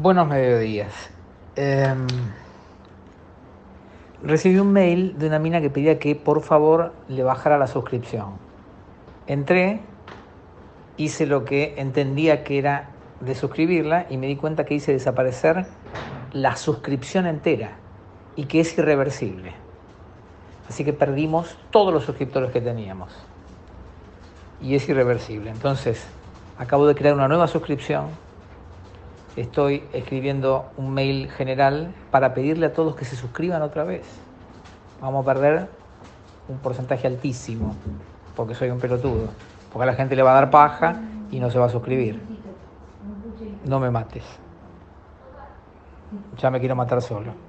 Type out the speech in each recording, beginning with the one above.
Buenos mediodías. Em, recibí un mail de una mina que pedía que por favor le bajara la suscripción. Entré, hice lo que entendía que era de suscribirla y me di cuenta que hice desaparecer la suscripción entera y que es irreversible. Así que perdimos todos los suscriptores que teníamos. Y es irreversible. Entonces, acabo de crear una nueva suscripción estoy escribiendo un mail general para pedirle a todos que se suscriban otra vez. Vamos a perder un porcentaje altísimo, porque soy un pelotudo, porque a la gente le va a dar paja y no se va a suscribir. No me mates. Ya me quiero matar solo.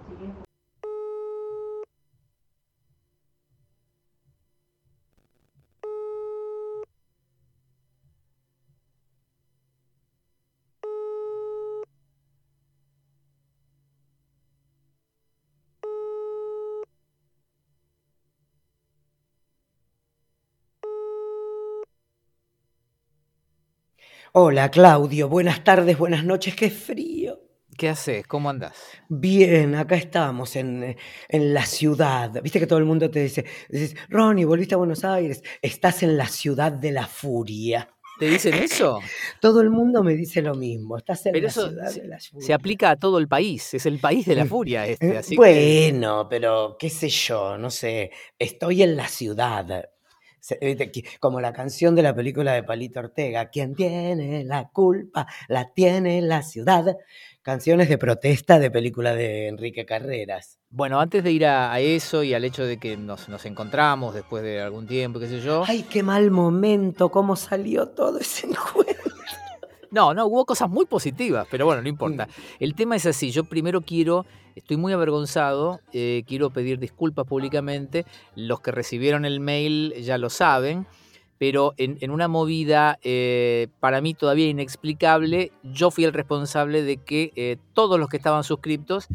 Hola Claudio, buenas tardes, buenas noches, qué frío. ¿Qué haces? ¿Cómo andás? Bien, acá estamos en, en, la ciudad. Viste que todo el mundo te dice, dices, Ronnie, volviste a Buenos Aires, estás en la ciudad de la furia. ¿Te dicen eso? Todo el mundo me dice lo mismo, estás en la ciudad se, de la furia. Se aplica a todo el país, es el país de la furia este. Así bueno, pero qué sé yo, no sé, estoy en la ciudad. Como la canción de la película de Palito Ortega, quien tiene la culpa, la tiene la ciudad. Canciones de protesta de película de Enrique Carreras. Bueno, antes de ir a, eso y al hecho de que nos, nos, encontramos después de algún tiempo, qué sé yo. ¡Ay, qué mal momento! ¿Cómo salió todo ese encuentro? No, no, hubo cosas muy positivas, pero bueno, no importa. Mm. El tema es así, yo primero quiero, estoy muy avergonzado, eh, quiero pedir disculpas públicamente, los que recibieron el mail ya lo saben, pero en, una movida eh, para mí todavía inexplicable, yo fui el responsable de que eh, todos los que estaban suscriptos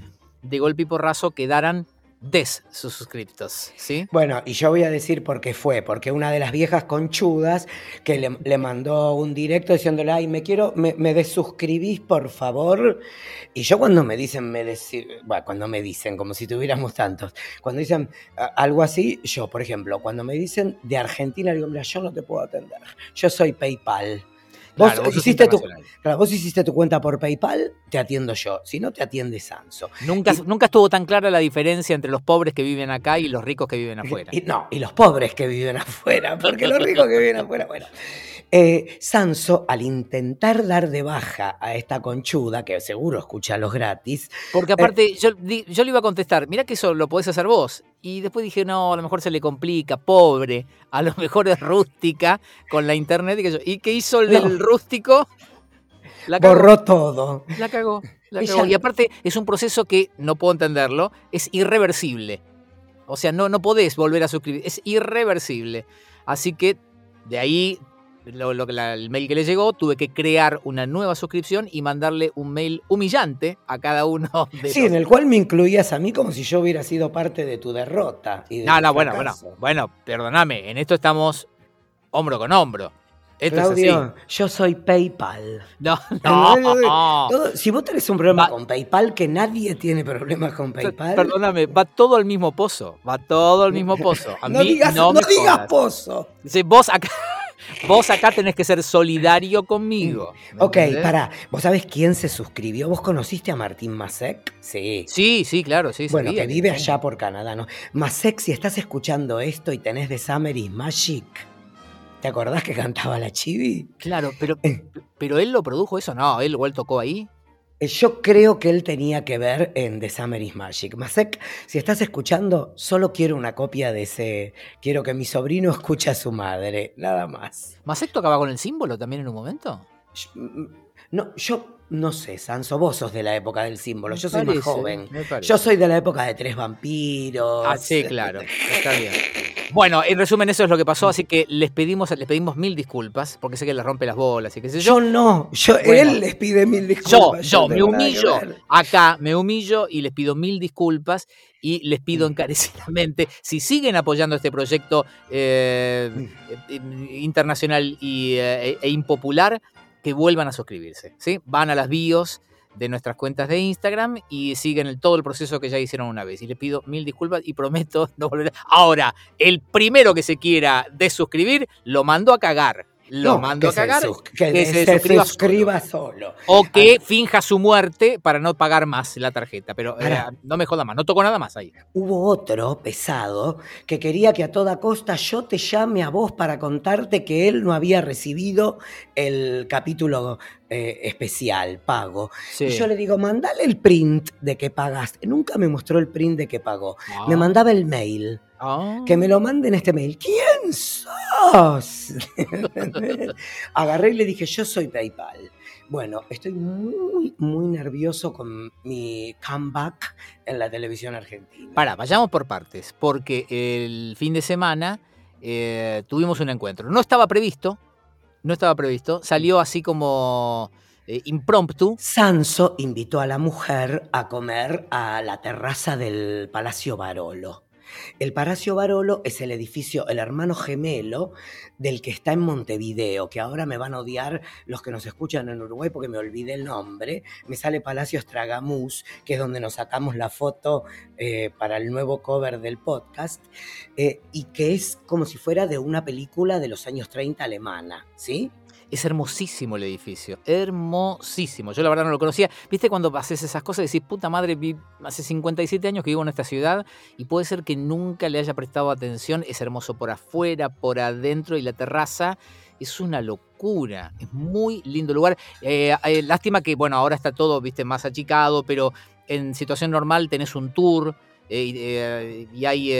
de golpe y porrazo quedaran des sus suscriptos, ¿sí? Bueno, y yo voy a decir por qué fue, porque una de las viejas conchudas que le, mandó un directo diciéndole, ay, me quiero, me, me desuscribís, por favor. Y yo cuando me dicen, me bueno, cuando me dicen, como si tuviéramos tantos, cuando dicen algo así, yo, por ejemplo, cuando me dicen de Argentina, digo, mira, yo no te puedo atender, yo soy PayPal. Vos, hiciste tu, vos hiciste tu cuenta por PayPal, te atiendo yo. Si no, te atiende Sanso. Nunca, nunca estuvo tan clara la diferencia entre los pobres que viven acá y los ricos que viven afuera. Y, no, y los pobres que viven afuera, porque los ricos que viven afuera, bueno. Eh, Sanso, al intentar dar de baja a esta conchuda, que seguro escucha los gratis. Porque eh, aparte, yo, yo, le iba a contestar, mira que eso lo podés hacer vos. Y después dije, no, a lo mejor se le complica, pobre. A lo mejor es rústica con la internet. ¿Y, qué hizo el rústico? La Borró todo. La cagó. La cagó. Y aparte, es un proceso que, no puedo entenderlo, es irreversible. O sea, no, no podés volver a suscribir. Es irreversible. Así que de ahí lo, el mail que le llegó, tuve que crear una nueva suscripción y mandarle un mail humillante a cada uno de Sí, en el cual me incluías a mí como si yo hubiera sido parte de tu derrota. no, no, bueno, bueno, bueno, perdóname, en esto estamos hombro con hombro. Esto Claudio, yo soy PayPal. No, no. si vos tenés un problema con PayPal, que nadie tiene problemas con PayPal. Perdóname, va todo al mismo pozo. Va todo al mismo pozo. A no mí digas, no, no digas pozo. vos acá. Vos acá tenés que ser solidario conmigo. Ok, para. ¿Vos sabés quién se suscribió? ¿Vos conociste a Martín Masek? Sí. Sí, sí, claro, sí. Bueno, que vive allá por Canadá, ¿no? Masek, si estás escuchando esto y tenés de Summer is Magic, ¿te acordás que cantaba la chibi? Claro, pero, eh. pero él lo produjo eso, no, él igual tocó ahí. Eh, yo creo que él tenía que ver en The Summer is Magic. Masek, si estás escuchando, solo quiero una copia de ese. Quiero que mi sobrino escuche a su madre, nada más. ¿Masek tocaba con el símbolo también en un momento? Mm, no, yo no sé, Sanso, vos sos de la época del símbolo, yo soy más joven. Yo soy de la época de Tres Vampiros. Ah, sí, claro, está bien. Bueno, en resumen, eso es lo que pasó, así que les pedimos, les pedimos mil disculpas, porque sé que les rompe las bolas y qué sé yo. Yo no, yo, él les pide mil disculpas. Yo, yo, me humillo acá, me humillo y les pido mil disculpas y les pido mm. encarecidamente, si siguen apoyando este proyecto eh, mm. internacional y, eh, e impopular, que vuelvan a suscribirse. ¿sí? Van a las bios de nuestras cuentas de Instagram y siguen el, todo el proceso que ya hicieron una vez. Y le pido mil disculpas y prometo no volver. Ahora, el primero que se quiera desuscribir, lo mando a cagar lo mando a cagar, que, se, suscriba, solo. O que finja su muerte para no pagar más la tarjeta. Pero eh, no me joda más, no toco nada más ahí. Hubo otro pesado que quería que a toda costa yo te llame a vos para contarte que él no había recibido el capítulo eh, especial, pago. Y yo le digo, mandale el print de que pagaste. Nunca me mostró el print de que pagó. Me ah. mandaba el mail. Ah. Que me lo manden este mail. ¿Quién sos? Agarré y le dije, yo soy PayPal. Bueno, estoy muy, muy nervioso con mi comeback en la televisión argentina. Para, vayamos por partes, porque el fin de semana eh, tuvimos un encuentro. No estaba previsto, no estaba previsto, salió así como eh, impromptu. Sanso invitó a la mujer a comer a la terraza del Palacio Barolo. El Palacio Barolo es el edificio, el hermano gemelo del que está en Montevideo, que ahora me van a odiar los que nos escuchan en Uruguay porque me olvidé el nombre. Me sale Palacio Estragamús, que es donde nos sacamos la foto eh, para el nuevo cover del podcast, eh, y que es como si fuera de una película de los años 30 alemana, ¿sí? Es hermosísimo el edificio, hermosísimo. Yo la verdad no lo conocía. ¿Viste cuando haces esas cosas y decís, puta madre, hace 57 años que vivo en esta ciudad y puede ser que nunca le haya prestado atención? Es hermoso por afuera, por adentro y la terraza es una locura, es muy lindo lugar. Eh, eh, lástima que, bueno, ahora está todo, viste, más achicado, pero en situación normal tenés un tour. Eh, y ahí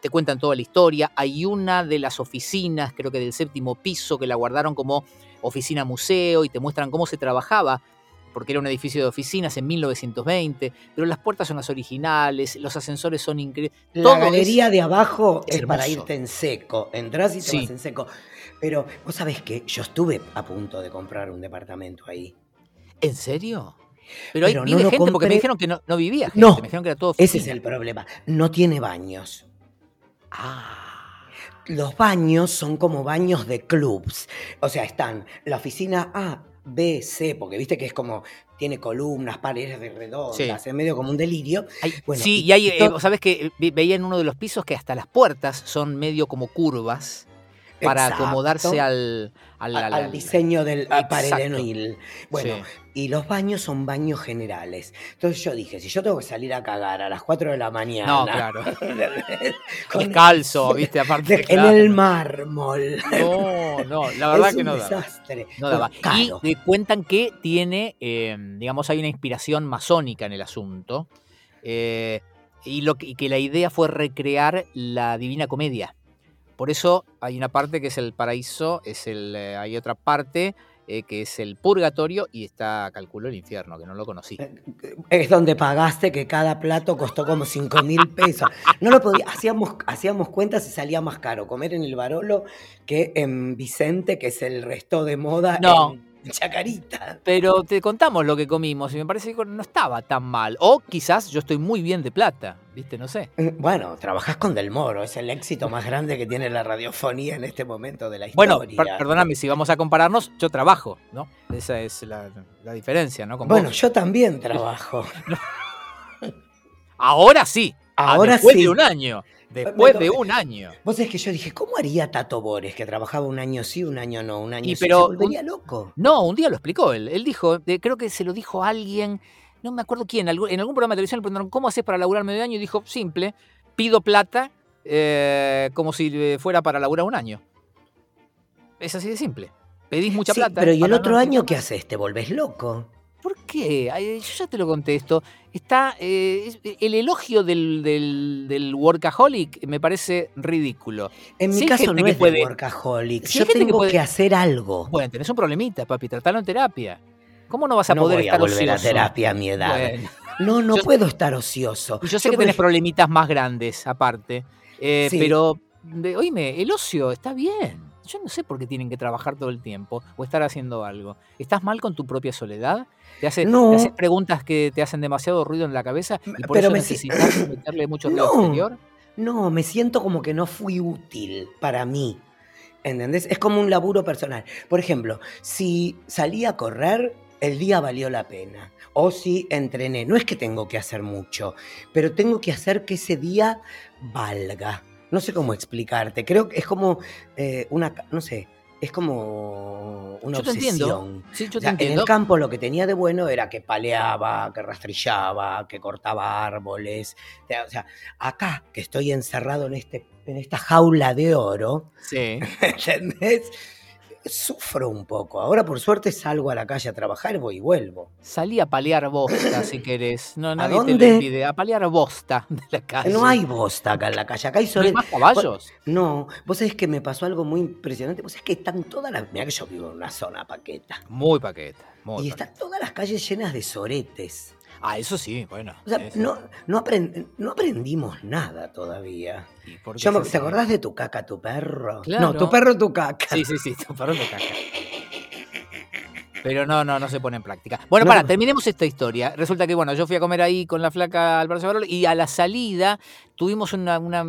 te cuentan toda la historia. Hay una de las oficinas, creo que del séptimo piso, que la guardaron como oficina museo y te muestran cómo se trabajaba, porque era un edificio de oficinas en 1920, pero las puertas son las originales, los ascensores son increíbles. La galería de abajo es, para irte en seco, entras y te vas en seco. Pero vos sabés que yo estuve a punto de comprar un departamento ahí. ¿En serio? Pero hay no gente, porque me dijeron que no, vivía gente, no, me dijeron que era todo Ese es el problema, no tiene baños. Ah. Los baños son como baños de clubs. O sea, están la oficina A, B, C, porque viste que es como tiene columnas, paredes de redondas, en medio como un delirio. sí, y, hay, eh, ¿sabes que Veía en uno de los pisos que hasta las puertas son medio como curvas para acomodarse al, al, diseño del. Bueno, y los baños son baños generales. Entonces yo dije, si yo tengo que salir a cagar a las 4 de la mañana. No, claro. Descalzo, viste, aparte. En el mármol. No, no, la verdad que no un desastre. No daba. Y me cuentan que tiene, eh, digamos, hay una inspiración masónica en el asunto. Eh, y, lo y que la idea fue recrear la Divina Comedia. Por eso hay una parte que es el paraíso, es el, eh, hay otra parte eh, que es el purgatorio y está, calculo, el infierno, que no lo conocí. Eh, es donde pagaste que cada plato costó como 5 mil pesos. No lo podía, hacíamos, hacíamos cuentas y salía más caro comer en el Barolo que en Vicente, que es el resto de moda. No. Chacarita. Pero te contamos lo que comimos y me parece que no estaba tan mal. O quizás yo estoy muy bien de plata, ¿viste? No sé. Eh, bueno, trabajás con Del Moro, es el éxito más grande que tiene la radiofonía en este momento de la historia. Bueno, perdóname, si vamos a compararnos, yo trabajo, ¿no? Esa es la, diferencia, ¿no? bueno, yo también trabajo. Ahora sí. Ahora después sí. de un año. Después de un año. Vos sabés que yo dije, ¿cómo haría Tato Bores, que trabajaba un año sí, un año no, un año sí? Pero, se volvería loco. No, un día lo explicó él. Él dijo, creo que se lo dijo a alguien, no me acuerdo quién, en algún programa de televisión le preguntaron, ¿cómo haces para laburar medio año? Y dijo, simple, pido plata eh, como si eh, fuera para laburar un año. Es así de simple. Pedís mucha plata. Pero ¿y el otro año qué haces? ¿Te volvés loco? ¿Por qué? Yo ya te lo contesto. Está eh, el elogio del, del, workaholic me parece ridículo. En mi caso no es puede, workaholic. Yo tengo que, hacer algo. Bueno, tenés un problemita, papi. Tratalo en terapia. ¿Cómo no vas a poder estar volver a terapia a mi edad. No, no puedo estar ocioso. Yo sé que tenés problemitas más grandes, aparte. Eh, pero, oíme, el ocio está bien. Yo no sé por qué tienen que trabajar todo el tiempo o estar haciendo algo. ¿Estás mal con tu propia soledad? ¿Te, hace, haces preguntas que te hacen demasiado ruido en la cabeza y por eso necesitas meterle mucho ruido exterior? No, me siento como que no fui útil para mí. ¿Entendés? Es como un laburo personal. Por ejemplo, si salí a correr, el día valió la pena. O si entrené. No es que tengo que hacer mucho, pero tengo que hacer que ese día valga. No sé cómo explicarte. Creo que es como eh, una, no sé, es como una Yo te entiendo. obsesión. Sí, yo O te sea, en el campo lo que tenía de bueno era que paleaba, que rastrillaba, que cortaba árboles. O sea, acá que estoy encerrado en, este, en esta jaula de oro, Sí. ¿entendés? Sufro un poco. Ahora por suerte salgo a la calle a trabajar, voy y vuelvo. Salí a palear bosta si querés. No, nadie te dónde? lo impide. A palear bosta de la calle. No hay bosta acá en la calle, acá hay ¿No hay más caballos. No, vos sabés que me pasó algo muy impresionante. Vos sabés que están todas las... Mirá que yo vivo en una zona paqueta. Muy paqueta. Muy Y paqueta. están todas las calles llenas de soretes. Ah, eso sí, bueno. O sea, sí. no, no, aprend- no aprendimos nada todavía. ¿Y por qué Yo? ¿Te acordás de tu caca, tu perro? Claro. No, tu perro, tu caca. Sí, sí, sí, tu perro te caca. Pero no, no, no se pone en práctica. Bueno, No. para, terminemos esta historia. Resulta que, bueno, yo fui a comer ahí con la flaca al Palacio Barolo y a la salida tuvimos una, una-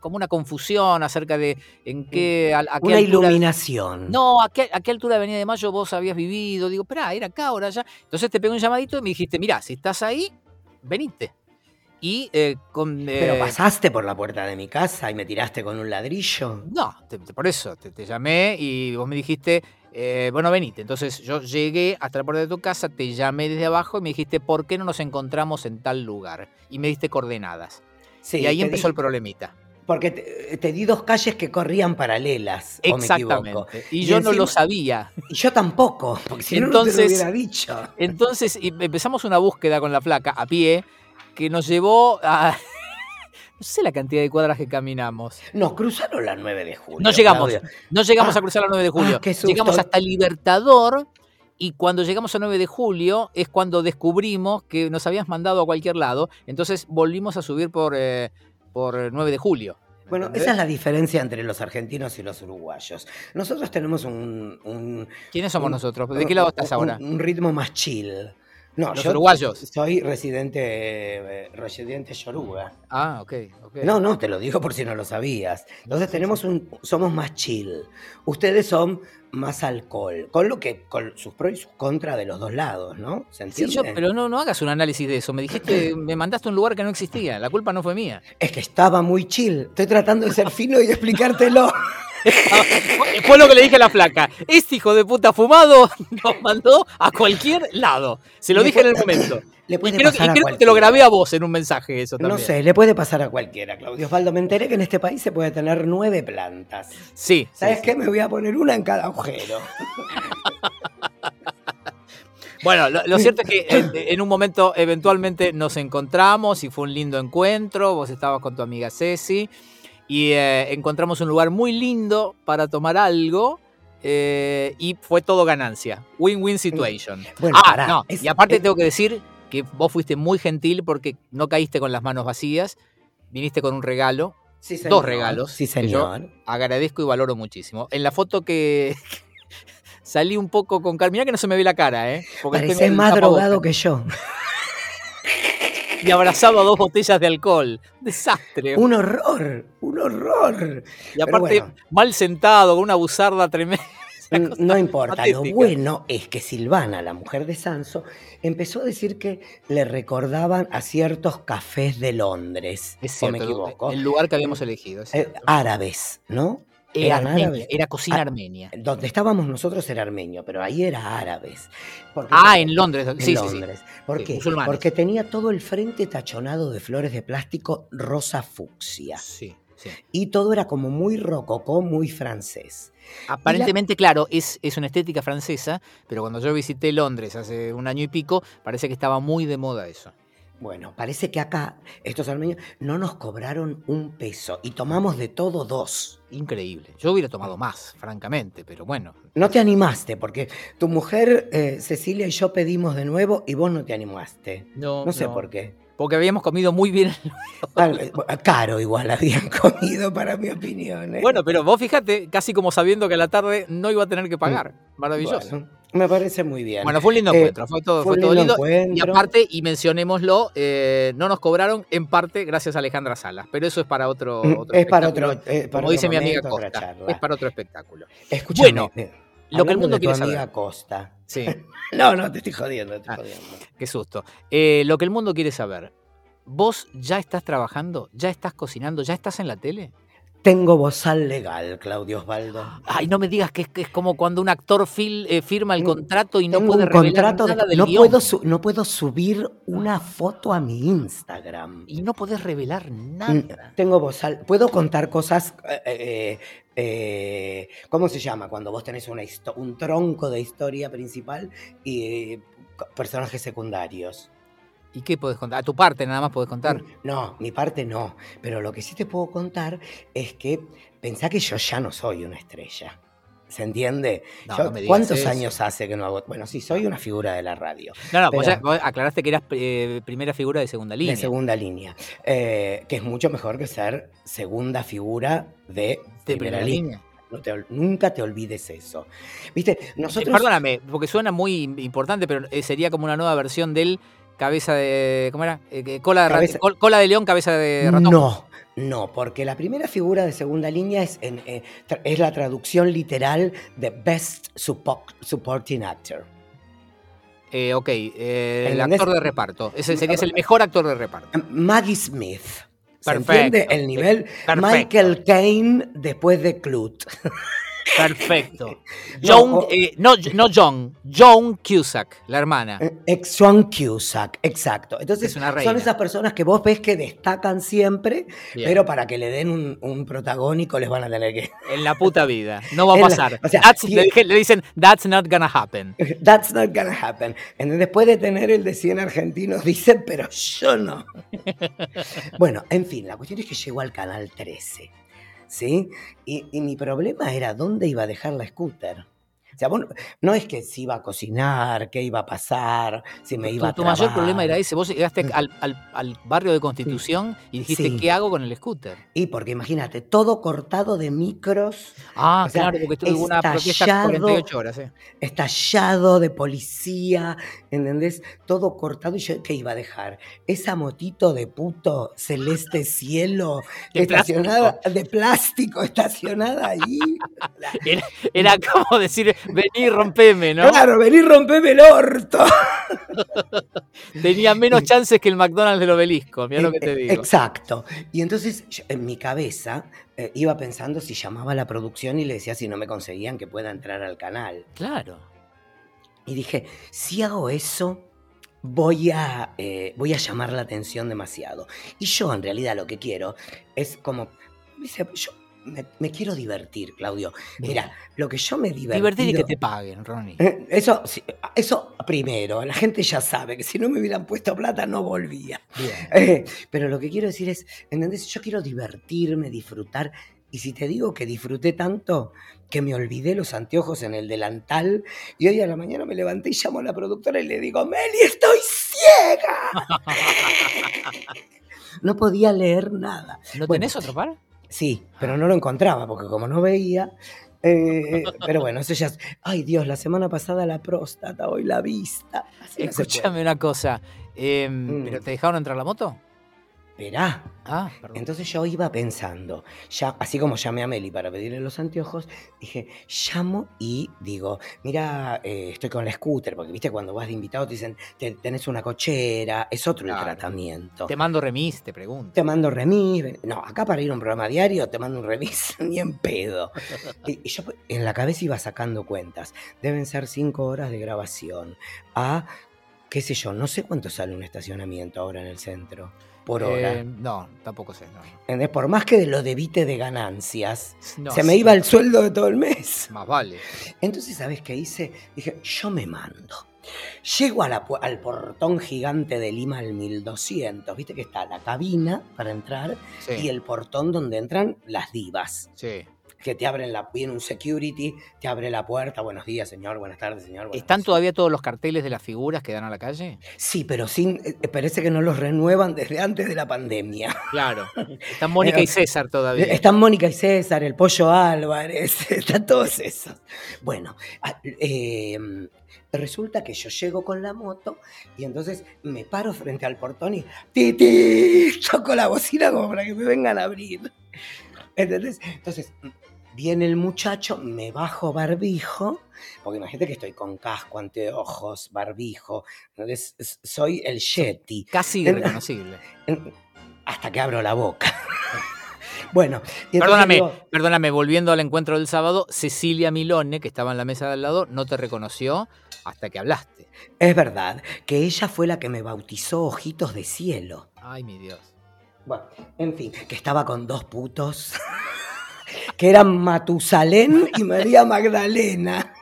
como una confusión acerca de en qué, a, a qué Una altura- iluminación. No, ¿a qué, a qué altura de Avenida de Mayo vos habías vivido? Digo, espera, era acá, ahora allá. Entonces te pegué un llamadito y me dijiste, mirá, si estás ahí, venite. Y eh, con... Pero eh, pasaste por la puerta de mi casa y me tiraste con un ladrillo. No, te- te- por eso te, te llamé y vos me dijiste, eh, bueno, venite. Entonces yo llegué hasta la puerta de tu casa, te llamé desde abajo y me dijiste, ¿por qué no nos encontramos en tal lugar? Y me diste coordenadas. Sí, y ahí empezó di- el problemita. Porque te, te di dos calles que corrían paralelas. ¿o me equivoco? Exactamente. Y, Y yo no lo sabía. Y yo tampoco, porque si no, no te Entonces- lo hubiera dicho. Entonces empezamos una búsqueda con la flaca a pie que nos llevó a... No sé la cantidad de cuadras que caminamos. No, cruzaron la 9 de julio. No llegamos. No llegamos Ah, a cruzar la 9 de julio. ah, susto. llegamos hasta Libertador y cuando llegamos a 9 de julio es cuando descubrimos que nos habías mandado a cualquier lado. Entonces volvimos a subir por, eh, por 9 de julio. Bueno, ¿entendés? esa es la diferencia entre los argentinos y los uruguayos. Nosotros tenemos un... un- ¿Quiénes somos un- nosotros? ¿De qué lado estás un- ahora? Un, ritmo más chill. No, Los yo uruguayos. Soy residente, eh, residente yoruba. Ah, ok. ok. No, no, te lo digo por si no lo sabías. Entonces tenemos un, somos más chill. Ustedes son más alcohol, con lo que, con sus pros y sus contras de los dos lados, ¿no? ¿Se Sí, yo, pero no, no hagas un análisis de eso. Me dijiste, me mandaste a un lugar que no existía. La culpa no fue mía. Es que estaba muy chill. Estoy tratando de ser fino y de explicártelo. Fue lo que le dije a la flaca. Este hijo de puta fumado nos mandó a cualquier lado. Se lo Le dije en el momento. Le Y creo, que- pasar y a creo que te lo grabé a vos en un mensaje eso también. No sé, le puede pasar a cualquiera, Claudio Osvaldo. Me enteré que en este país se puede tener nueve plantas. Sí. ¿Sabes sí, qué? sí. Me voy a poner una en cada agujero. Bueno, lo, lo cierto es que en, en un momento eventualmente nos encontramos y fue un lindo encuentro. Vos estabas con tu amiga Ceci y eh, encontramos un lugar muy lindo para tomar algo. eh, y fue todo ganancia. Win-win situation. Bueno, ah, no. es- y aparte es- tengo que decir que vos fuiste muy gentil porque no caíste con las manos vacías. Viniste con un regalo. Sí, Dos regalos Sí, que yo- señor. Agradezco y valoro muchísimo. En la foto que salí un poco con Carmina que no se me ve la cara, ¿eh? Porque Pareces más drogado que yo. y abrazado a dos botellas de alcohol. Desastre. Un horror, un horror. y aparte, bueno. mal sentado, con una buzarda tremenda. N- No importa, lo bueno es que Silvana, la mujer de Sanso, empezó a decir que le recordaban a ciertos cafés de Londres. Es ¿O me equivoco? el lugar que habíamos elegido. Eh, árabes, ¿no? Era eran árabes. era cocina Ah, armenia. Donde estábamos nosotros era armenio, pero ahí era árabes. Porque- Ah, en Londres. en sí, sí, sí. Londres. ¿Por qué? Porque tenía todo el frente tachonado de flores de plástico rosa fucsia. Sí, sí. Y todo era como muy rococó, muy francés. Aparentemente, claro, es, es una estética francesa, pero cuando yo visité Londres hace un año y pico, parece que estaba muy de moda eso. Bueno, parece que acá estos armenios no nos cobraron un peso y tomamos de todo dos. Increíble. Yo hubiera tomado más, francamente, pero bueno. No te animaste porque tu mujer eh, Cecilia y yo pedimos de nuevo y vos no te animaste. No, No sé por qué. Porque habíamos comido muy bien. Eh, Caro igual habían comido para mi opinión. ¿eh? Bueno, pero vos fíjate, casi como sabiendo que a la tarde no iba a tener que pagar. Maravilloso. Bueno, Bueno, me parece muy bien. fue un lindo Eh, encuentro, fue todo, fue todo lindo lindo. Y aparte, y mencionémoslo, eh, no nos cobraron en parte gracias a Alejandra Salas, pero eso es para otro, Mm, otro es para espectáculo. otro, para como dice otro mi amiga Costa, es para otro espectáculo. Escúchame, Bueno. Lo que el mundo de tu quiere amiga saber. Costa. Sí, No, no, te estoy jodiendo, te estoy Ah. jodiendo. qué susto. Eh, lo que el mundo quiere saber. ¿Vos ya estás trabajando? ¿Ya estás cocinando? ¿Ya estás en la tele? Tengo bozal legal, Claudio Osvaldo. Ay, no me digas que es, que es como cuando un actor fil- eh, firma el Tengo- contrato y no Tengo puede revelar de- nada del no guion. puedo su- no puedo subir una foto a mi Instagram. Y no podés revelar Mm, nada. Tengo bozal. Puedo contar cosas. eh, eh, ¿Cómo se llama? Cuando vos tenés una un tronco de historia principal y eh, personajes secundarios. ¿Y qué podés contar? A tu parte nada más podés contar. No, mi parte no. Pero lo que sí te puedo contar es que pensá que yo ya no soy una estrella. ¿Se entiende? No, Yo- no me digas ¿Cuántos eso. años hace que no hago? Bueno, sí, soy una figura de la radio. No, no, vos, Pero- ya- vos aclaraste que eras eh, primera figura de segunda línea. De segunda línea. eh, que es mucho mejor que ser segunda figura de, De primera, línea. No te nunca te olvides eso. Viste, Eh, nosotros. Perdóname, porque suena muy importante, pero sería como una nueva versión del cabeza de. ¿Cómo era? Eh, cola, de rat- Cabeza- col- cola de león, cabeza de ratón. No, no, porque la primera figura de segunda línea es, en, eh, es la traducción literal de Best Suppo- Supporting Actor. Eh, ok, eh, el actor de reparto. Ese sería el mejor actor de reparto. Maggie Smith. ¿Se Perfecto. entiende el nivel? Perfecto. Michael Caine después de Clute. Perfecto. No, Joan, eh, no, no John, Joan Cusack, la hermana. Ex Swan Cusack, exacto. Entonces, Es una son esas personas que vos ves que destacan siempre, Bien. pero para que le den un, un protagónico les van a tener que. En la puta vida. No va a la- pasar. o sea, That's- le, dicen, that's not gonna happen. That's not gonna happen. Después de tener el de 100 argentinos, dicen, pero yo no. bueno, en fin, la cuestión es que llegó al canal 13. ¿Sí? Y, mi problema era dónde iba a dejar la scooter. Sea, vos no, es que si iba a cocinar, qué iba a pasar, si me iba Tu, a tu mayor problema era ese. Vos llegaste al, al- al barrio de Constitución y dijiste, Sí. ¿qué hago con el scooter? Y porque imagínate, todo cortado de micros, Ah, O sea, claro, porque tuve una protesta estallado. 48 horas. eh. estallado de policía, ¿entendés? Todo cortado. ¿Y yo qué iba a dejar? Esa motito de puto celeste cielo De estacionada, de plástico, estacionada ahí. Era, era como decir, vení, rompeme, ¿no? Claro, vení, rompeme el orto. Tenía menos chances que el McDonald's del obelisco, mira lo que te digo. Exacto. Y entonces yo, en mi cabeza eh, iba pensando si llamaba a la producción y le decía si no me conseguían que pueda entrar al canal. Claro. Y dije, si hago eso, voy a, eh, voy a llamar la atención demasiado. Y yo en realidad lo que quiero es como, yo me, me quiero divertir, Claudio. Mira, lo que yo me divertido... Divertir y que te paguen, Ronnie. Eh, Eso, sí, eso primero, la gente ya sabe que si no me hubieran puesto plata no volvía. Bien. Eh, pero lo que quiero decir es, ¿entendés? Yo quiero divertirme, disfrutar. Y si te digo que disfruté tanto que me olvidé los anteojos en el delantal y hoy a la mañana me levanté y llamo a la productora y le digo, Meli, estoy ciega. no podía leer nada. ¿No Bueno, tenés otro par? Sí, pero no lo encontraba porque como no veía... eh, pero bueno, eso ya es... Ay Dios, la semana pasada la próstata, hoy la vista. Así no. Escúchame una cosa. eh, Mm. ¿Pero te dejaron entrar la moto? Esperá. Ah, perdón. Entonces yo iba pensando, ya, así como llamé a Meli para pedirle los anteojos, dije, llamo y digo, mira, eh, estoy con la scooter, porque viste cuando vas de invitado te dicen, "Te- tenés una cochera, es otro el tratamiento. Te mando remis, te pregunto. Te mando remis, no, acá para ir a un programa diario te mando un remis, ni en pedo. Y, y yo en la cabeza iba sacando cuentas, deben ser cinco horas de grabación, a, qué sé yo, no sé cuánto sale un estacionamiento ahora en el centro, por hora. Eh, no, tampoco sé. No. Por más que lo debite de ganancias, No, se me iba el sueldo de todo el mes. Más vale. Entonces, ¿sabes qué hice? Dije, yo me mando. Llego a la pu- al portón gigante de Lima al 1200, viste que está la cabina para entrar Sí, y el portón donde entran las divas, sí. Que te abren la, viene un security, te abre la puerta, buenos días señor, buenas tardes señor. buenas ¿Están noches". todavía todos los carteles de las figuras que dan a la calle? Sí, pero sin, eh, parece que no los renuevan desde antes de la pandemia. Claro. Están Mónica y César todavía. Están Mónica y César, el Pollo Álvarez, están todos esos. Bueno, a- eh, resulta que yo llego con la moto y entonces me paro frente al portón y ¡Titi! Toco la bocina como para que me vengan a abrir. ¿Entendés? Entonces, Viene el muchacho, me bajo barbijo, porque imagínate que estoy con casco, anteojos, barbijo. Soy el Yeti. Casi irreconocible. Hasta que abro la boca. bueno, Perdóname, digo, perdóname, volviendo al encuentro del sábado, Cecilia Milone, que estaba en la mesa de al lado, no te reconoció hasta que hablaste. es verdad que ella fue la que me bautizó Ojitos de Cielo. Ay, mi Dios. Bueno, en fin, que estaba con dos putos, que eran Matusalén y María Magdalena.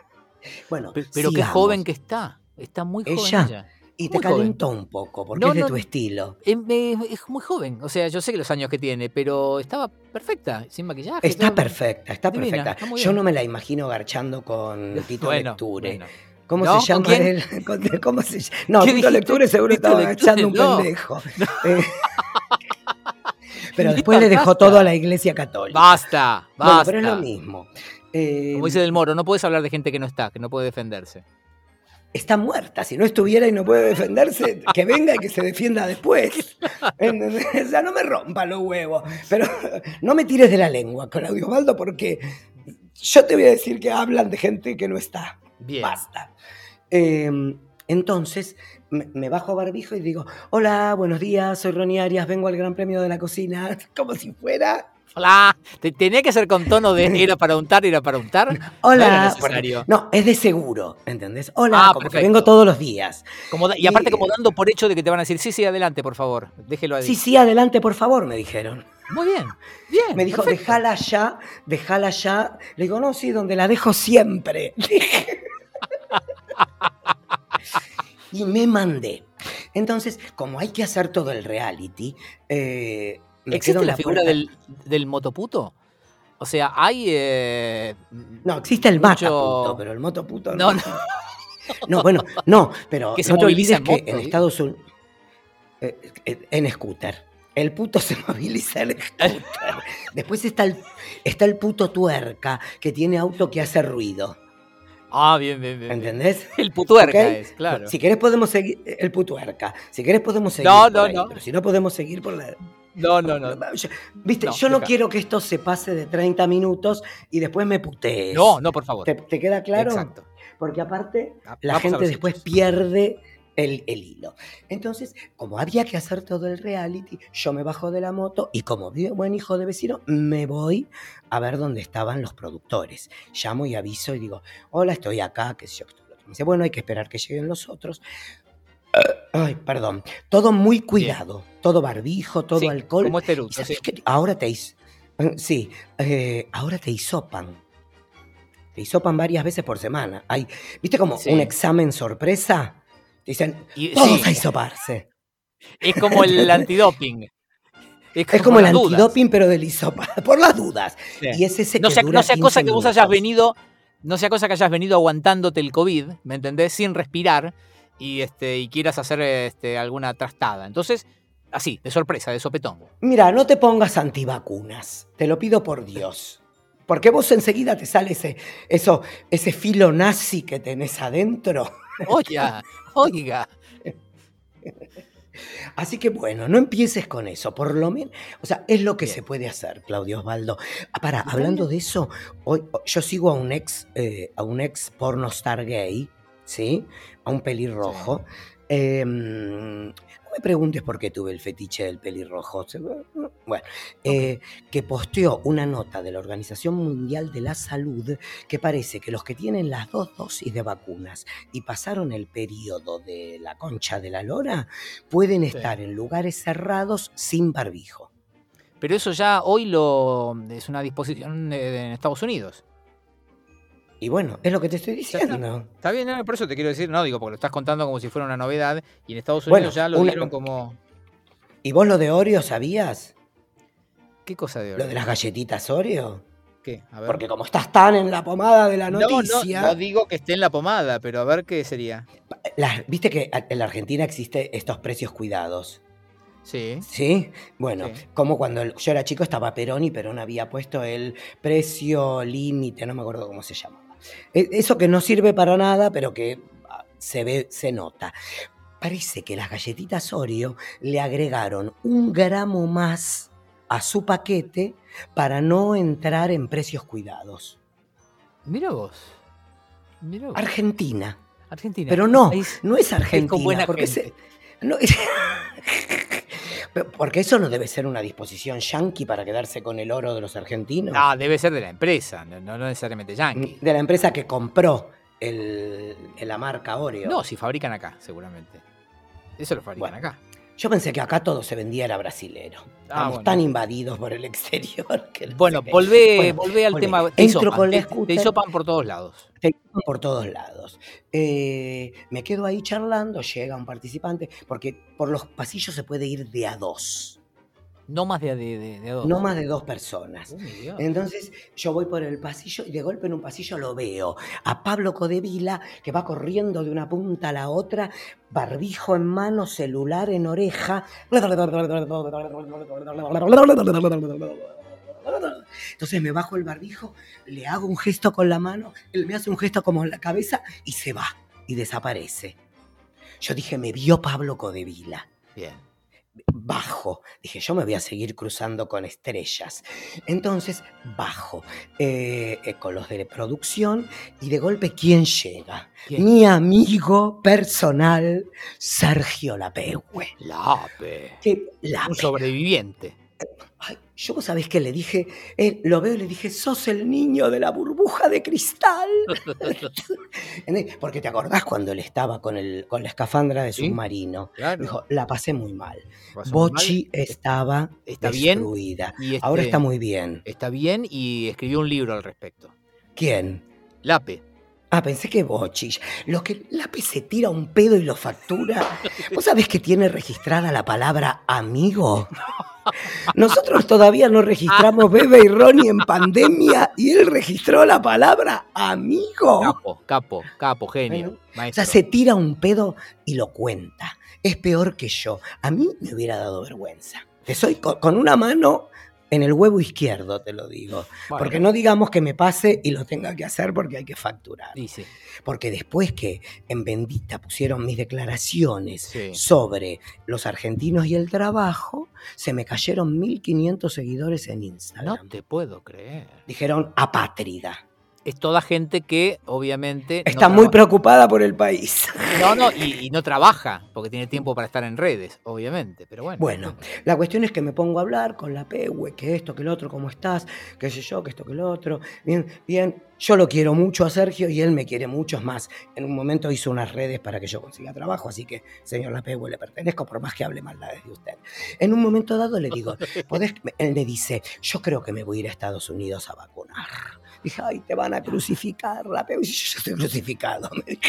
Bueno, Pe- Pero qué joven que está. Está muy joven Ella. ella. Y te muy joven. calentó un poco, porque No, es de no, tu estilo. Es, es- es muy joven. O sea, yo sé que los años que tiene, pero estaba perfecta, sin maquillaje. Está perfecta, está Divina, perfecta. está Yo no me la imagino garchando con Tito Bueno, Lecture. bueno. ¿Cómo ¿No? se llama él? ¿Con- ¿Cómo se llama? No, ¿Qué Tito? Lecture seguro estaba agachando un pendejo. Eh, pero después le dejó basta. todo a la iglesia católica. Basta, basta. Bueno, pero es lo mismo. Eh, Como dice Del Moro, no puedes hablar de gente que no está, que no puede defenderse. está muerta. Si no estuviera y no puede defenderse, que venga y que se defienda después. ¿Entendés? O sea, no me rompa los huevos. Pero no me tires de la lengua, Claudio Osvaldo, porque yo te voy a decir que hablan de gente que no está. Bien. Basta. Eh, entonces me, me bajo a barbijo y digo, hola, buenos días, soy Ronnie Arias, vengo al Gran Premio de la Cocina, como si fuera... Hola. Te- Tenía que ser con tono de era para untar, era para untar. Hola. no, es de seguro, ¿entendés? Hola, Ah, como que perfecto. vengo todos los días. Como da- y aparte Y- como dando por hecho de que te van a decir, sí, sí, adelante, por favor. Déjelo ahí. Sí, sí, adelante, por favor, me dijeron. Muy bien. Bien. Me dijo, perfecto. dejala ya, dejala ya. Le digo, no, sí, donde la dejo siempre. Y me mandé. Entonces, como hay que hacer todo el reality, eh, me ¿Existe la la figura del, del motoputo? O sea, hay... eh, No, existe el mucho- mataputo, pero el motoputo No, no. no. No, bueno, no, pero Que no te olvides en que moto, en ¿sí? Estados Unidos. en scooter. El puto se moviliza en scooter. Después está el, está el puto tuerca que tiene auto que hace ruido. Ah, bien, bien, bien. ¿Entendés? El putuerca es, claro. Si querés podemos seguir. El putuerca. Si querés podemos seguir. No, por no, ahí, no. Pero si no podemos seguir por la. No, no, no. Yo- Viste, No, yo no deja. quiero que esto se pase de 30 minutos y después me putees. No, no, por favor. ¿Te, te queda claro? Exacto. Porque aparte Ah, la vamos gente después pierde el, el hilo. Entonces, como había que hacer todo el reality, yo me bajo de la moto y como buen hijo de vecino, me voy a ver dónde estaban los productores. Llamo y aviso y digo, hola, estoy acá, qué sé yo. Me dice, bueno, hay que esperar que lleguen los otros. Ay, perdón. Todo muy cuidado. Todo barbijo, todo Sí, alcohol. Como este. Ahora te his- Sí, eh, ahora te hisopan. Te hisopan varias veces por semana. Hay, ¿Viste como Sí. un examen sorpresa? Dicen, Y- sí, a hisoparse. es como el antidoping. Es como el las dudas. antidoping, pero del hisopado, por las dudas. Sí. Y es ese no sea, dura no sea 15 cosa que vos hayas venido, no sea cosa que hayas venido aguantándote el COVID, ¿me entendés? Sin respirar y este y quieras hacer este, alguna trastada. Entonces, así, de sorpresa, de sopetón. Mira, no te pongas antivacunas. Te lo pido por Dios. Porque vos enseguida te sale ese, eso, ese filo nazi que tenés adentro. Oiga, oiga. Así que bueno, no empieces con eso, por lo menos, o sea, es lo que Bien. se puede hacer, Claudio Osvaldo. Ah, Para, hablando de eso, hoy yo sigo a un ex, eh, a un ex pornostar gay, ¿sí? A un pelirrojo. Eh, no me preguntes por qué tuve el fetiche del pelirrojo. Bueno, eh, que posteó una nota de la Organización Mundial de la Salud que parece que los que tienen las dos dosis de vacunas y pasaron el periodo de la concha de la lora pueden Sí. estar en lugares cerrados sin barbijo. Pero eso ya hoy lo es una disposición eh, en Estados Unidos. Y bueno, es lo que te estoy diciendo. Está bien, no, por eso te quiero decir, no digo, porque lo estás contando como si fuera una novedad y en Estados Bueno, Unidos ya lo una- dieron como. ¿Y vos lo de Oreo sabías? ¿Qué cosa de ¿Lo de las galletitas Oreo? ¿Qué? A ver. Porque como estás tan en la pomada de la no, no, noticia... no digo que esté en la pomada, pero a ver qué sería. Viste que en la Argentina existe estos precios cuidados. Sí. ¿Sí? Bueno, Sí. como cuando yo era chico estaba Perón y Perón había puesto el precio límite, no me acuerdo cómo se llamaba. E- Eso que no sirve para nada, pero que ah, se ve, se nota. Parece que las galletitas Oreo le agregaron un gramo más a su paquete para no entrar en precios cuidados. Mira vos. Mira vos. Argentina. Argentina. Pero no, no es Argentina. buena porque, gente. se- no- porque eso no debe ser una disposición yanqui para quedarse con el oro de los argentinos. Ah, debe ser de la empresa, no, no necesariamente yankee. De la empresa que compró el, la marca Oreo. No, si fabrican acá, seguramente. Eso lo fabrican Bueno. acá. Yo pensé que acá todo se vendía era brasilero. Estamos Ah, bueno. tan invadidos por el exterior que no Bueno, volvé, Bueno, volvé al volvé. tema. Te Entro hisopan, con la te- scooter. te hisopan por todos lados. Te llaman por todos lados. Eh, me quedo ahí charlando, llega un participante, porque por los pasillos se puede ir de a dos, No más de, de, de- dos. no más de dos personas. Oh. Entonces yo voy por el pasillo y de golpe en un pasillo lo veo a Pablo Codevila que va corriendo de una punta a la otra, barbijo en mano, celular en oreja. Entonces me bajo el barbijo, le hago un gesto con la mano, él me hace un gesto como en la cabeza y se va y desaparece. Yo dije, me vio Pablo Codevila Bien. Bajo. Dije, yo me voy a seguir cruzando con estrellas. Entonces, bajo eh, eh, con los de producción y de golpe, ¿quién llega? ¿Quién? Mi amigo personal, Sergio Lapehue. Lape. Que Lape. Un sobreviviente. Ay, yo vos sabés que le dije, eh, lo veo y le dije, sos el niño de la burbuja de cristal. Porque te acordás cuando él estaba con, el, con la escafandra de Sí. submarino. Claro. Dijo, la pasé muy mal. Pasó muy mal. Bochi estaba Está bien, destruida. y este- Ahora está muy bien. Está bien y escribió un libro al respecto. ¿Quién? Lape. Ah, pensé que Bochi. Lo que Lápiz se tira un pedo y lo factura. ¿Vos sabés que tiene registrada la palabra amigo? Nosotros todavía no registramos Bebe y Ronnie en pandemia y él registró la palabra amigo. Capo, capo, capo, genio. Bueno, O sea, se tira un pedo y lo cuenta. Es peor que yo. A mí me hubiera dado vergüenza. Te soy con, con una mano en el huevo izquierdo, te lo digo. Bueno, Porque no digamos que me pase y lo tenga que hacer porque hay que facturar. Porque después que en Bendita pusieron mis declaraciones Sí. sobre los argentinos y el trabajo, se me cayeron 1500 seguidores en Instagram. No te puedo creer. Dijeron apátrida. Es toda gente que, obviamente. no Está muy preocupada por el país. No, no, y, y no trabaja, porque tiene tiempo para estar en redes, obviamente. Pero bueno. Bueno, la cuestión es que me pongo a hablar con la Pegue, que esto, que el otro, cómo estás, qué sé yo, que esto, que el otro. Bien, bien. Yo lo quiero mucho a Sergio y él me quiere mucho es más. En un momento hizo unas redes para que yo consiga trabajo, así que, señor Lapegue, le pertenezco, por más que hable maldades de usted. En un momento dado le digo, ¿podés? Él me dice, yo creo que me voy a ir a Estados Unidos a vacunar. Dije, ay, te van a crucificar, Lapegue. Yo ya estoy crucificado, me dijo.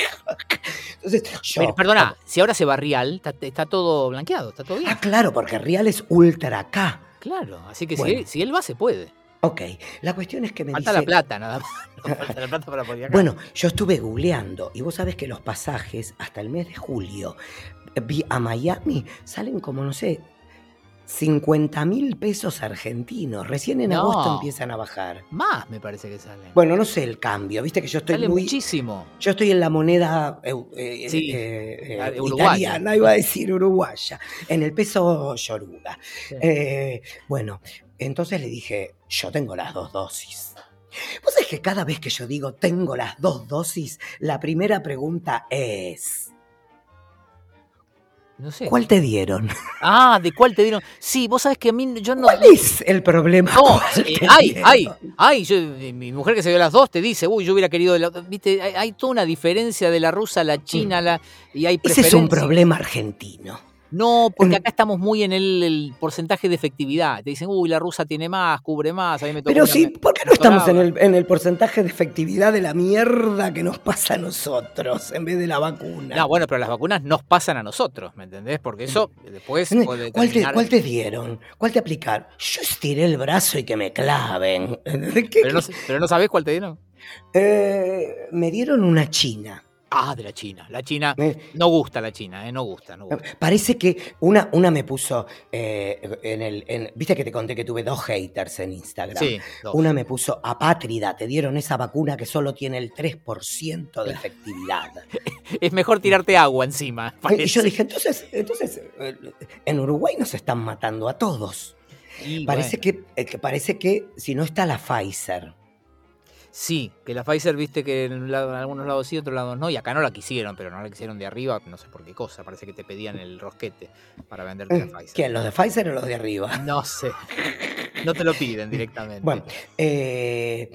Entonces, yo. Pero, perdona, si ahora se va Real, está, está todo blanqueado, está todo bien. Ah, claro, porque Real es ultra acá. Claro, así que si, Bueno. él, si él va, se puede. Ok, la cuestión es que me Falta dice... la plata, nada más. No, falta la plata para poder acá. Bueno, yo estuve googleando y vos sabés que los pasajes hasta el mes de julio eh, vi a Miami salen como, no sé, 50 mil pesos argentinos. Recién en No. agosto empiezan a bajar. Más me parece que sale. Bueno, no sé el cambio, viste que yo estoy sale muy... muchísimo. Yo estoy en la moneda eh, eh, Sí, eh, eh, italiana, iba a decir uruguaya, en el peso yoruba. Sí. Bueno, entonces le dije, yo tengo las dos dosis. Vos sabés que cada vez que yo digo tengo las dos dosis, la primera pregunta es, No sé. ¿cuál te dieron? Ah, ¿de cuál te dieron? Sí, vos sabés que a mí yo no. ¿Cuál es el problema? No, ¿Cuál eh, ay, dieron? ay, ay, yo- eh, mi mujer que se dio las dos te dice, uy, yo hubiera querido, de la- viste, hay, hay toda una diferencia de la rusa a la china, la, y hay Ese es un problema argentino. No, porque acá estamos muy en el, el porcentaje de efectividad. Te dicen, uy, la rusa tiene más, cubre más, a mí me tocó Pero sí, ¿por qué no estamos en doctorado". el, en el porcentaje de efectividad de la mierda que nos pasa a nosotros en vez de la vacuna? No, bueno, pero las vacunas nos pasan a nosotros, ¿me entendés? Porque eso después ¿Cuál puede te, terminar... cuál te dieron? ¿Cuál te aplicaron? Yo estiré el brazo y que me claven. ¿Qué- pero, no, pero no sabés cuál te dieron. Eh, me dieron una china. Ah, de la China. La China, no gusta la China, ¿eh? No gusta, no gusta. Parece que una, una me puso eh, en el. en- Viste que te conté que tuve dos haters en Instagram. Sí, dos. Una me puso apátrida, te dieron esa vacuna que solo tiene el 3% de efectividad. Es mejor tirarte agua encima. Y yo dije, entonces, entonces, eh, en Uruguay nos están matando a todos. Y Parece bueno, que, eh, que parece que si no está la Pfizer. Sí, que la Pfizer, viste que en, un lado- en algunos lados sí, en otros lados no. Y acá no la quisieron, pero no la quisieron de arriba, no sé por qué cosa. Parece que te pedían el rosquete para venderte la Pfizer. ¿Quién? ¿Los de Pfizer o los de arriba? No sé. No te lo piden directamente. Bueno, eh,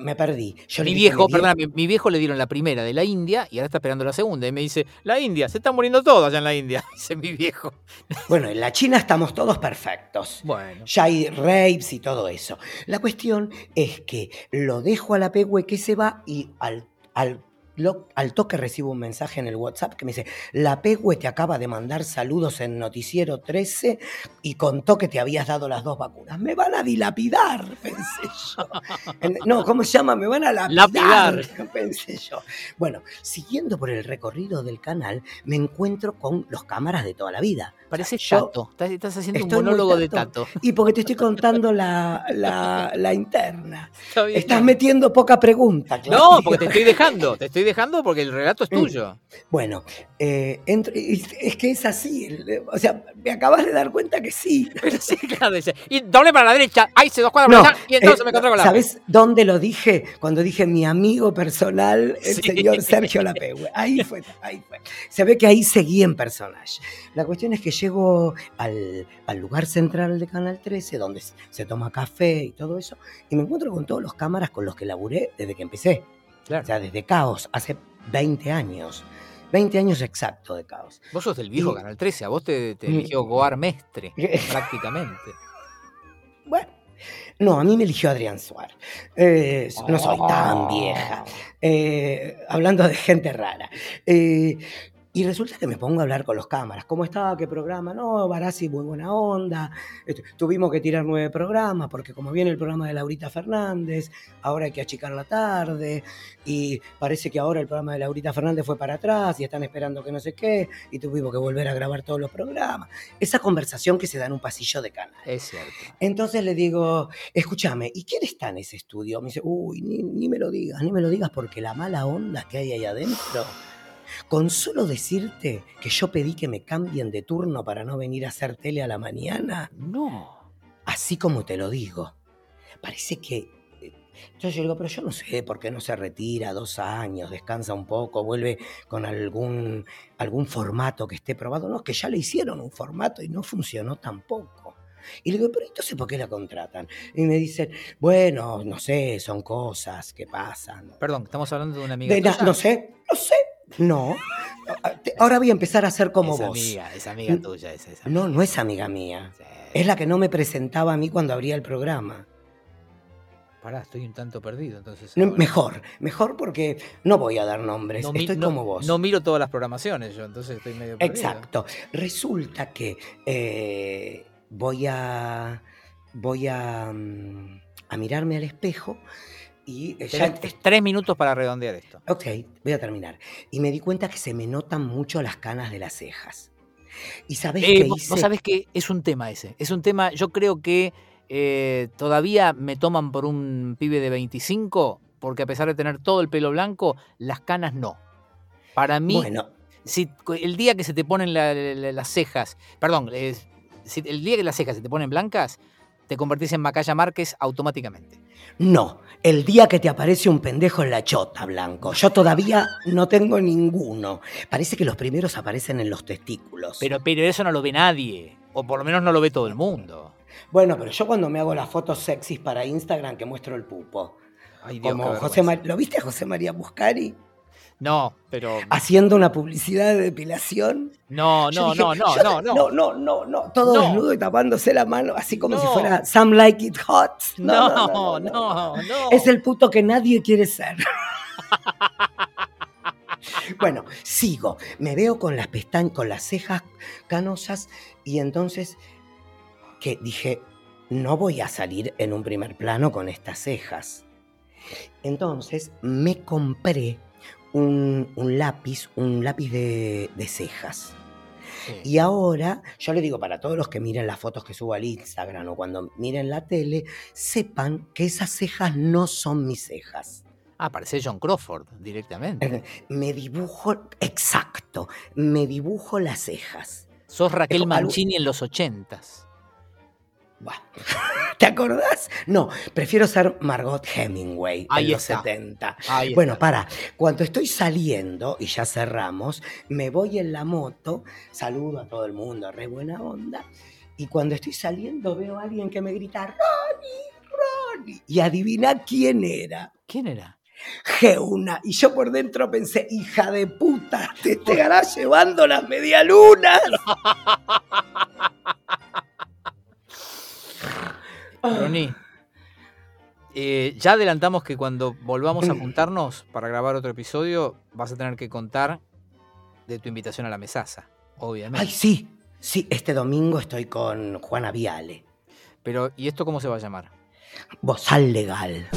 me perdí. Yo mi dije, viejo, dio- perdón, mi, mi viejo le dieron la primera de la India y ahora está esperando la segunda. Y me dice, la India, se están muriendo todos allá en la India. Dice mi viejo. Bueno, en la China estamos todos perfectos. Bueno. Ya hay rapes y todo eso. La cuestión es que lo dejo a la pegüe que se va y al, al, lo- al toque recibo un mensaje en el WhatsApp que me dice, la pegüe te acaba de mandar saludos en Noticiero 13 y contó que te habías dado las dos vacunas. Me van a dilapidar, pensé yo. No, ¿cómo se llama? Me van a lapidar, Lapidar. pensé yo. Bueno, siguiendo por el recorrido del canal, me encuentro con los cámaras de toda la vida. Parece Yo- Tato. Estás, estás haciendo un monólogo de tato. Y porque te estoy contando la, la- la interna. Está bien. Estás metiendo poca pregunta, No, Claudio. porque te estoy dejando. Te estoy dejando porque el relato es Mm. tuyo. Bueno, eh, entro- es que es así. O sea, me acabas de dar cuenta que sí. Sí, claro, dice. Y doble para la derecha, ahí se dos cuadras para No, allá, y entonces eh, me encontré con la. ¿Sabes dónde lo dije? Cuando dije mi amigo personal, el Sí. señor Sergio Lapegüe. Ahí fue, ahí fue. Se ve que ahí seguí en personaje. La cuestión es que llego al, al lugar central de Canal 13, donde se- se toma café y todo eso, y me encuentro con todos los cámaras con los que laburé desde que empecé. Claro. O sea, desde Caos, hace 20 años. 20 años exacto de Caos. Vos sos del viejo Y- Canal 13, a vos te, te Mm. eligió Goar Mestre, prácticamente. Bueno, no, a mí me eligió Adrián Suárez. Eh, no soy tan vieja. Eh, hablando de gente rara. Eh, y resulta que me pongo a hablar con los cámaras. ¿Cómo estaba? ¿Qué programa? No, Barassi, muy buena onda. Este, tuvimos que tirar nueve programas porque como viene el programa de Laurita Fernández, ahora hay que achicar la tarde y parece que ahora el programa de Laurita Fernández fue para atrás y están esperando que no sé qué y tuvimos que volver a grabar todos los programas. Esa conversación que se da en un pasillo de canal. Es cierto. Entonces le digo, escúchame, ¿y quién está en ese estudio? Me dice, uy, ni, ni me lo digas, ni me lo digas porque la mala onda que hay ahí adentro, con solo decirte que yo pedí que me cambien de turno para no venir a hacer tele a la mañana, No. así como te lo digo, parece que... Entonces yo digo, pero yo no sé por qué no se retira dos años, descansa un poco, vuelve con algún, algún formato que esté probado. No, es que ya le hicieron un formato y no funcionó tampoco. Y le digo, pero entonces ¿por qué la contratan? Y me dicen, bueno, no sé, son cosas que pasan. Perdón, estamos hablando de una amiga De tuya. no sé, no sé, no. Ahora voy a empezar a ser como es vos. amiga, es amiga tuya, es esa. No, no es amiga mía. Sí. Es la que no me presentaba a mí cuando abría el programa. Pará, estoy un tanto perdido, entonces. No, mejor, mejor porque no voy a dar nombres. No Estoy no- como vos. No miro todas las programaciones yo, entonces estoy medio perdido. Exacto. Resulta que eh, voy a voy a, mm, a mirarme al espejo y ya tres minutos para redondear esto. Ok, voy a terminar. Y me di cuenta que se me notan mucho las canas de las cejas. ¿Y sabés Eh, qué vos, hice? vos sabés que es un tema ese. Es un tema, yo creo que eh, todavía me toman por un pibe de 25, porque a pesar de tener todo el pelo blanco, las canas no. Para mí, Bueno, si el día que se te ponen la- la- las cejas, perdón, eh, si el día que las cejas se te ponen blancas, te convertís en Macaya Márquez automáticamente. no. El día que te aparece un pendejo en la chota, Blanco. Yo todavía no tengo ninguno. Parece que los primeros aparecen en los testículos. Pero, pero eso no lo ve nadie, o por lo menos no lo ve todo el mundo. Bueno, pero yo cuando me hago las fotos sexys para Instagram que muestro el pupo. Ay, Dios, Como José. Mar- ¿Lo viste a José María Buscari? No, pero. Haciendo una publicidad de depilación. No, no, dije, no, no, no, no. no, no, no, no, todo No. desnudo y tapándose la mano, así como si fuera Some Like It Hot. No, no, no, no. Es el puto que nadie quiere ser. bueno, sigo. Me veo con las pestañas, con las cejas canosas y entonces que dije, no voy a salir en un primer plano con estas cejas. Entonces me compré un, un lápiz, un lápiz de, de cejas. Sí. Y ahora, yo le digo para todos los que miren las fotos que subo al Instagram o cuando miren la tele, sepan que esas cejas no son mis cejas. Ah, parece John Crawford directamente. Me dibujo, exacto, me dibujo las cejas. Sos Raquel Mancini en los ochentas. ¿Te acordás? No, prefiero ser Margot Hemingway Ahí en los está. 70. Ahí Bueno, está. para, cuando estoy saliendo, y ya cerramos, me voy en la moto, saludo a todo el mundo, re buena onda, y cuando estoy saliendo veo a alguien que me grita, Ronnie, Ronnie, y adivina quién era. ¿Quién era? Geuna. Y yo por dentro pensé, hija de puta, te estarás llevando las medialunas. Ronnie, eh, ya adelantamos que cuando volvamos a juntarnos para grabar otro episodio, vas a tener que contar de tu invitación a la mesaza, obviamente. Ay, sí, sí, este domingo estoy con Juana Viale. Pero, ¿y esto cómo se va a llamar? Bozal legal.